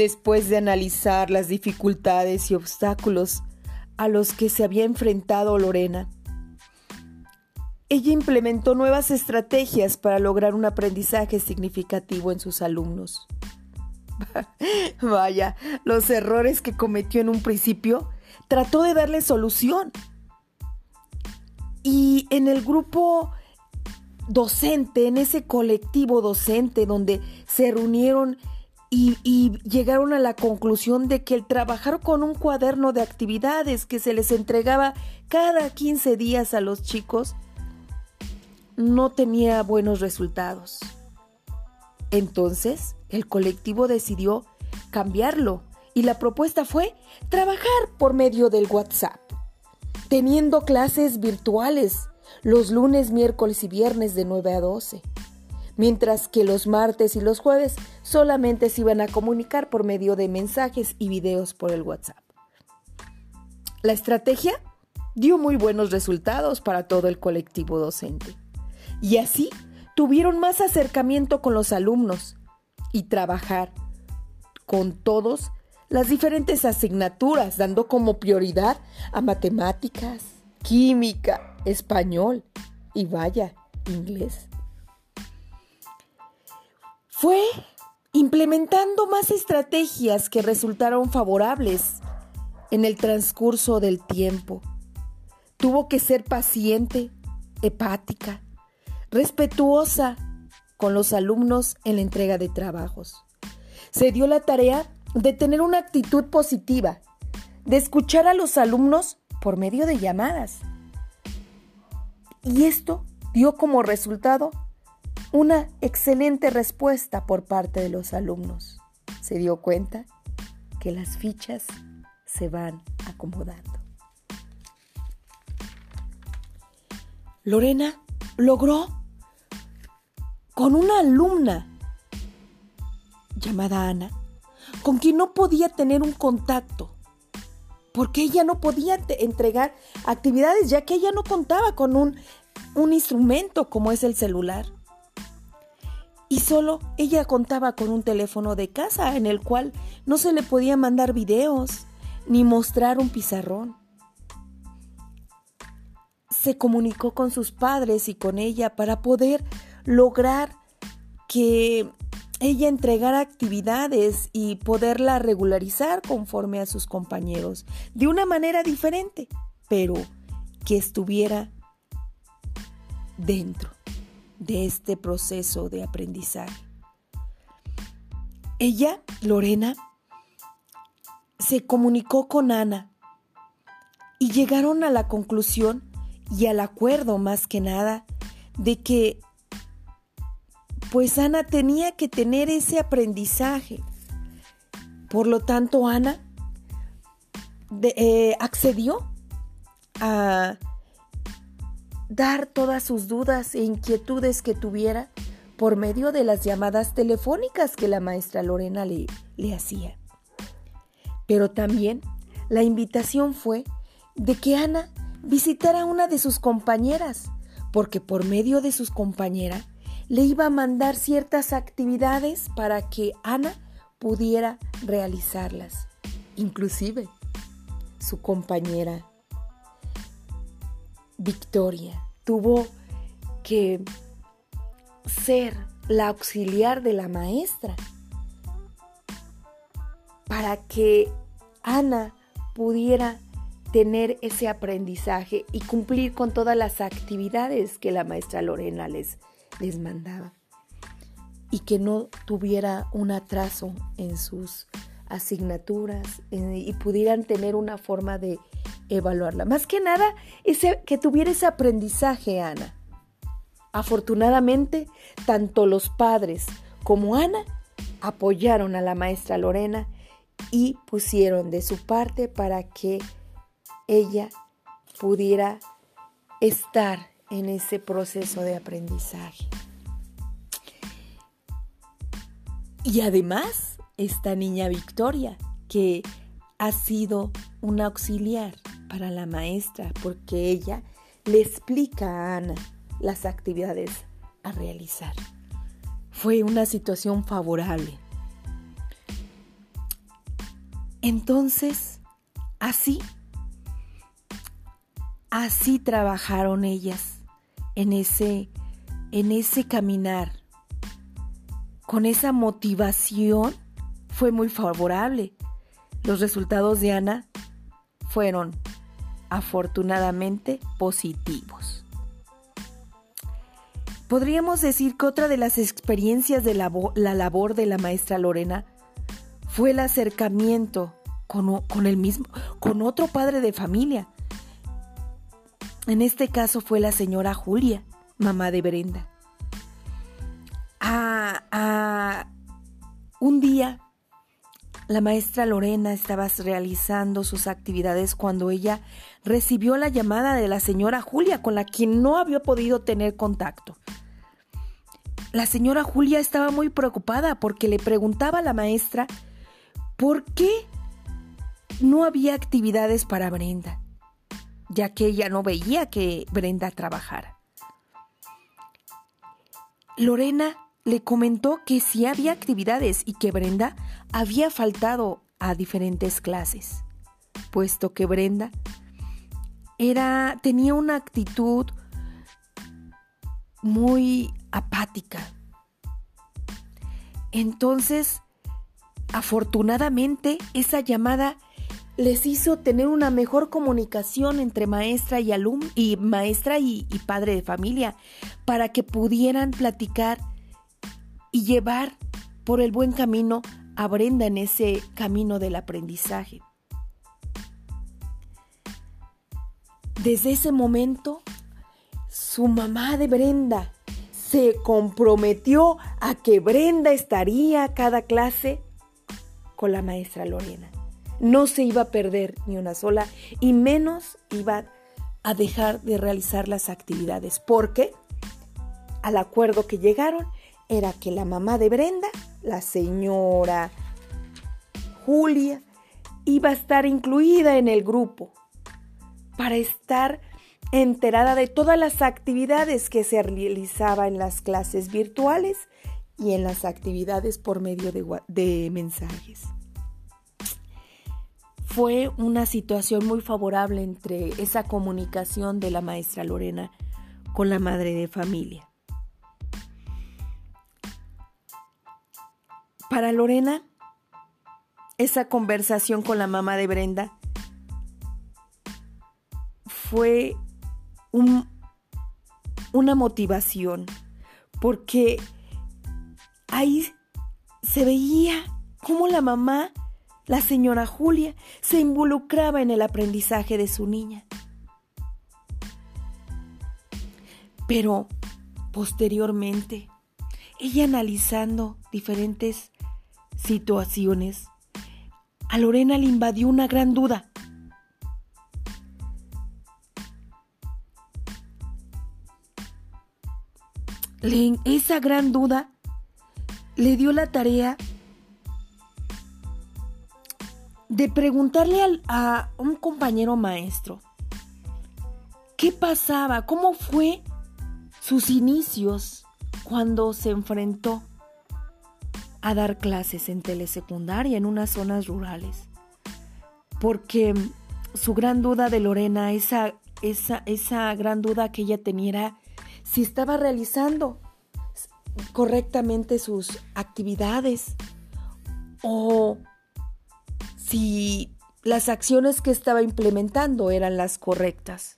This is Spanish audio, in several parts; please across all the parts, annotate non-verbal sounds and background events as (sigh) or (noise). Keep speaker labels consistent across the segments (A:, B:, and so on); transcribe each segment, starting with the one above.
A: Después de analizar las dificultades y obstáculos a los que se había enfrentado Lorena, ella implementó nuevas estrategias para lograr un aprendizaje significativo en sus alumnos. (laughs) Vaya, los errores que cometió en un principio, trató de darle solución. Y en el grupo docente, en ese colectivo docente donde se reunieron y, llegaron a la conclusión de que el trabajar con un cuaderno de actividades que se les entregaba cada 15 días a los chicos no tenía buenos resultados. Entonces, el colectivo decidió cambiarlo y la propuesta fue trabajar por medio del WhatsApp, teniendo clases virtuales los lunes, miércoles y viernes de 9 a 12, mientras que los martes y los jueves solamente se iban a comunicar por medio de mensajes y videos por el WhatsApp. La estrategia dio muy buenos resultados para todo el colectivo docente y así tuvieron más acercamiento con los alumnos y trabajar con todos las diferentes asignaturas, dando como prioridad a matemáticas, química, español y vaya, inglés. Fue implementando más estrategias que resultaron favorables en el transcurso del tiempo. Tuvo que ser paciente, hepática, respetuosa con los alumnos en la entrega de trabajos. Se dio la tarea de tener una actitud positiva, de escuchar a los alumnos por medio de llamadas. Y esto dio como resultado una excelente respuesta por parte de los alumnos. Se dio cuenta que las fichas se van acomodando. Lorena logró con una alumna llamada Ana, con quien no podía tener un contacto, porque ella no podía entregar actividades, ya que ella no contaba con un, instrumento como es el celular. Y solo ella contaba con un teléfono de casa en el cual no se le podía mandar videos ni mostrar un pizarrón. Se comunicó con sus padres y con ella para poder lograr que ella entregara actividades y poderla regularizar conforme a sus compañeros, de una manera diferente, pero que estuviera dentro de este proceso de aprendizaje. Ella, Lorena, se comunicó con Ana y llegaron a la conclusión y al acuerdo más que nada de que pues Ana tenía que tener ese aprendizaje. Por lo tanto, Ana eh, accedió a dar todas sus dudas e inquietudes que tuviera por medio de las llamadas telefónicas que la maestra Lorena le, hacía. Pero también la invitación fue de que Ana visitara a una de sus compañeras, porque por medio de sus compañeras le iba a mandar ciertas actividades para que Ana pudiera realizarlas. Inclusive su compañera Victoria. Tuvo que ser la auxiliar de la maestra para que Ana pudiera tener ese aprendizaje y cumplir con todas las actividades que la maestra Lorena les les mandaba. Y que no tuviera un atraso en sus asignaturas y pudieran tener una forma de evaluarla. Más que nada, ese, que tuviera ese aprendizaje, Ana. Afortunadamente, tanto los padres como Ana apoyaron a la maestra Lorena y pusieron de su parte para que ella pudiera estar en ese proceso de aprendizaje. Y además, esta niña Victoria, que ha sido un auxiliar para la maestra, porque ella le explica a Ana las actividades a realizar. Fue una situación favorable. Entonces, así, así trabajaron ellas en ese, en ese caminar. Con esa motivación fue muy favorable. Los resultados de Ana fueron afortunadamente positivos. Podríamos decir que otra de las experiencias de la, labor de la maestra Lorena fue el acercamiento con, con, el mismo, con otro padre de familia. En este caso fue la señora Julia, mamá de Brenda. A, un día, la maestra Lorena estaba realizando sus actividades cuando ella recibió la llamada de la señora Julia, con la que no había podido tener contacto. La señora Julia estaba muy preocupada porque le preguntaba a la maestra por qué no había actividades para Brenda, ya que ella no veía que Brenda trabajara. Lorena le comentó que sí había actividades y que Brenda había faltado a diferentes clases, puesto que Brenda era tenía una actitud muy apática. Entonces, afortunadamente, esa llamada les hizo tener una mejor comunicación entre maestra y alumno y maestra y padre de familia para que pudieran platicar y llevar por el buen camino a Brenda en ese camino del aprendizaje. Desde ese momento, su mamá de Brenda se comprometió a que Brenda estaría cada clase con la maestra Lorena. No se iba a perder ni una sola y menos iba a dejar de realizar las actividades porque al acuerdo que llegaron era que la mamá de Brenda, la señora Julia, iba a estar incluida en el grupo para estar enterada de todas las actividades que se realizaba en las clases virtuales y en las actividades por medio de, de mensajes. Fue una situación muy favorable entre esa comunicación de la maestra Lorena con la madre de familia. Para Lorena, esa conversación con la mamá de Brenda fue una motivación, porque ahí se veía cómo la mamá, la señora Julia, se involucraba en el aprendizaje de su niña. Pero posteriormente, ella analizando diferentes situaciones, a Lorena le invadió una gran duda. esa gran duda le dio la tarea de preguntarle a un compañero maestro qué pasaba, cómo fue sus inicios cuando se enfrentó a dar clases en telesecundaria en unas zonas rurales. Porque su gran duda de Lorena, esa, esa, esa gran duda que ella tenía era si estaba realizando correctamente sus actividades o si las acciones que estaba implementando eran las correctas.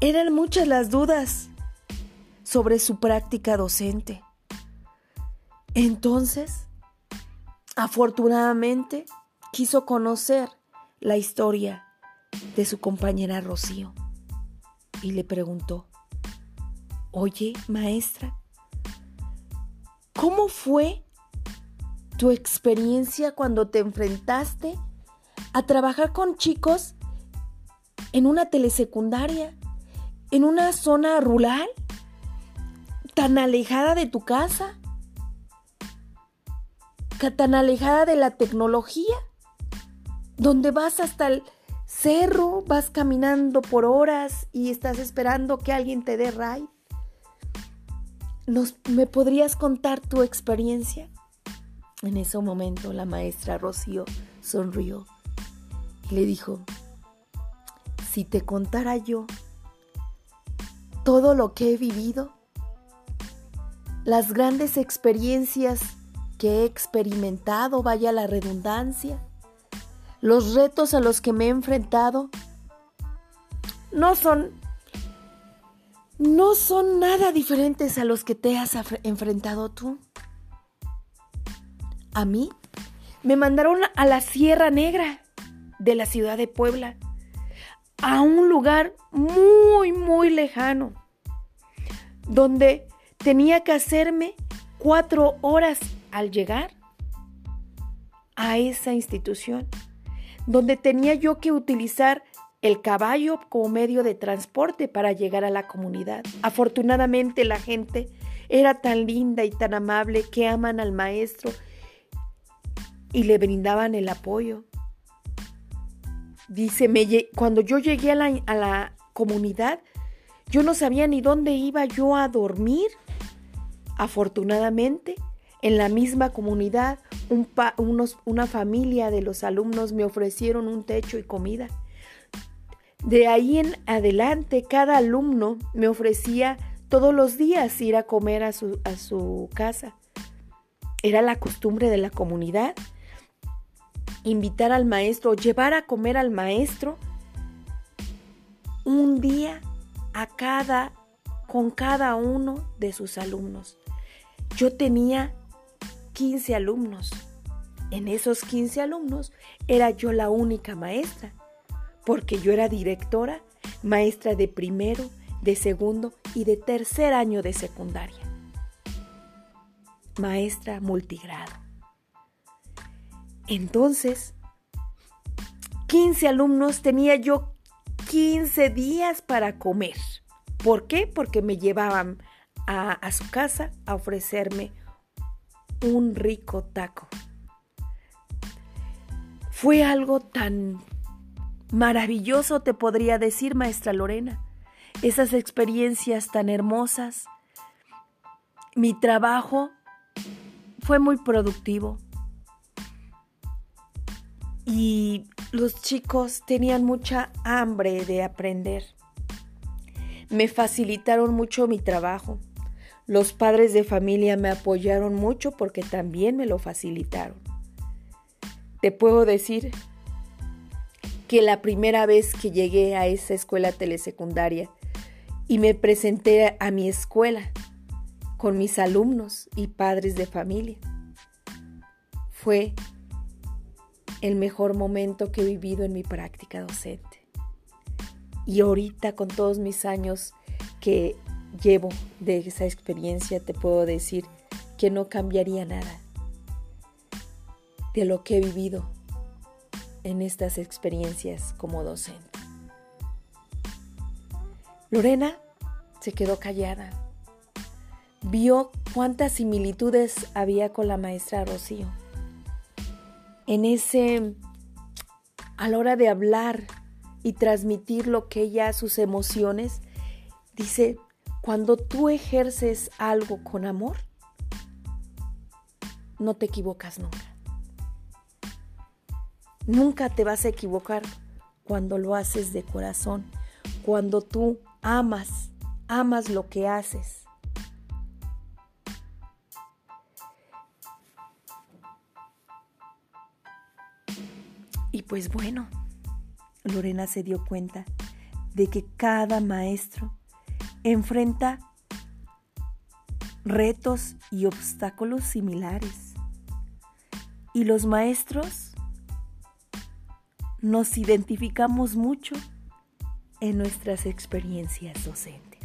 A: Eran muchas las dudas sobre su práctica docente. Entonces, afortunadamente, quiso conocer la historia de su compañera Rocío y le preguntó, oye, maestra, ¿cómo fue tu experiencia cuando te enfrentaste a trabajar con chicos en una telesecundaria, en una zona rural, tan alejada de tu casa? Tan alejada de la tecnología, donde vas hasta el cerro, vas caminando por horas y estás esperando que alguien te dé ride. ¿Me podrías contar tu experiencia? En ese momento la maestra Rocío sonrió y le dijo, si te contara yo todo lo que he vivido, las grandes experiencias que he experimentado, vaya la redundancia, los retos a los que me he enfrentado, no son no son nada diferentes a los que te has enfrentado tú. A mí me mandaron a la Sierra Negra de la ciudad de Puebla, a un lugar muy, muy lejano, donde tenía que hacerme cuatro horas al llegar a esa institución, donde tenía yo que utilizar el caballo como medio de transporte para llegar a la comunidad. Afortunadamente la gente era tan linda y tan amable que aman al maestro y le brindaban el apoyo. Dice, cuando yo llegué a la, a la comunidad, yo no sabía ni dónde iba yo a dormir. Afortunadamente, en la misma comunidad, una familia de los alumnos me ofrecieron un techo y comida. De ahí en adelante, cada alumno me ofrecía todos los días ir a comer a su, a su casa. Era la costumbre de la comunidad invitar al maestro, llevar a comer al maestro un día a cada con cada uno de sus alumnos. Yo tenía 15 alumnos. En esos 15 alumnos era yo la única maestra, porque yo era directora, maestra de primero, de segundo y de tercer año de secundaria. Maestra multigrado. Entonces, 15 alumnos tenía yo 15 días para comer. ¿Por qué? Porque me llevaban a, su casa a ofrecerme un rico taco. Fue algo tan maravilloso, te podría decir, maestra Lorena. Esas experiencias tan hermosas. Mi trabajo fue muy productivo y los chicos tenían mucha hambre de aprender. Me facilitaron mucho mi trabajo. Los padres de familia me apoyaron mucho porque también me lo facilitaron. Te puedo decir que la primera vez que llegué a esa escuela telesecundaria y me presenté a mi escuela con mis alumnos y padres de familia, fue el mejor momento que he vivido en mi práctica docente. Y ahorita con todos mis años que llevo de esa experiencia, te puedo decir que no cambiaría nada de lo que he vivido en estas experiencias como docente. Lorena se quedó callada. Vio cuántas similitudes había con la maestra Rocío en ese, a la hora de hablar y transmitir lo que ella, sus emociones, dice, cuando tú ejerces algo con amor, no te equivocas nunca. Nunca te vas a equivocar cuando lo haces de corazón, cuando tú amas, amas lo que haces. Y pues bueno, Lorena se dio cuenta de que cada maestro enfrenta retos y obstáculos similares. Y los maestros nos identificamos mucho en nuestras experiencias docentes.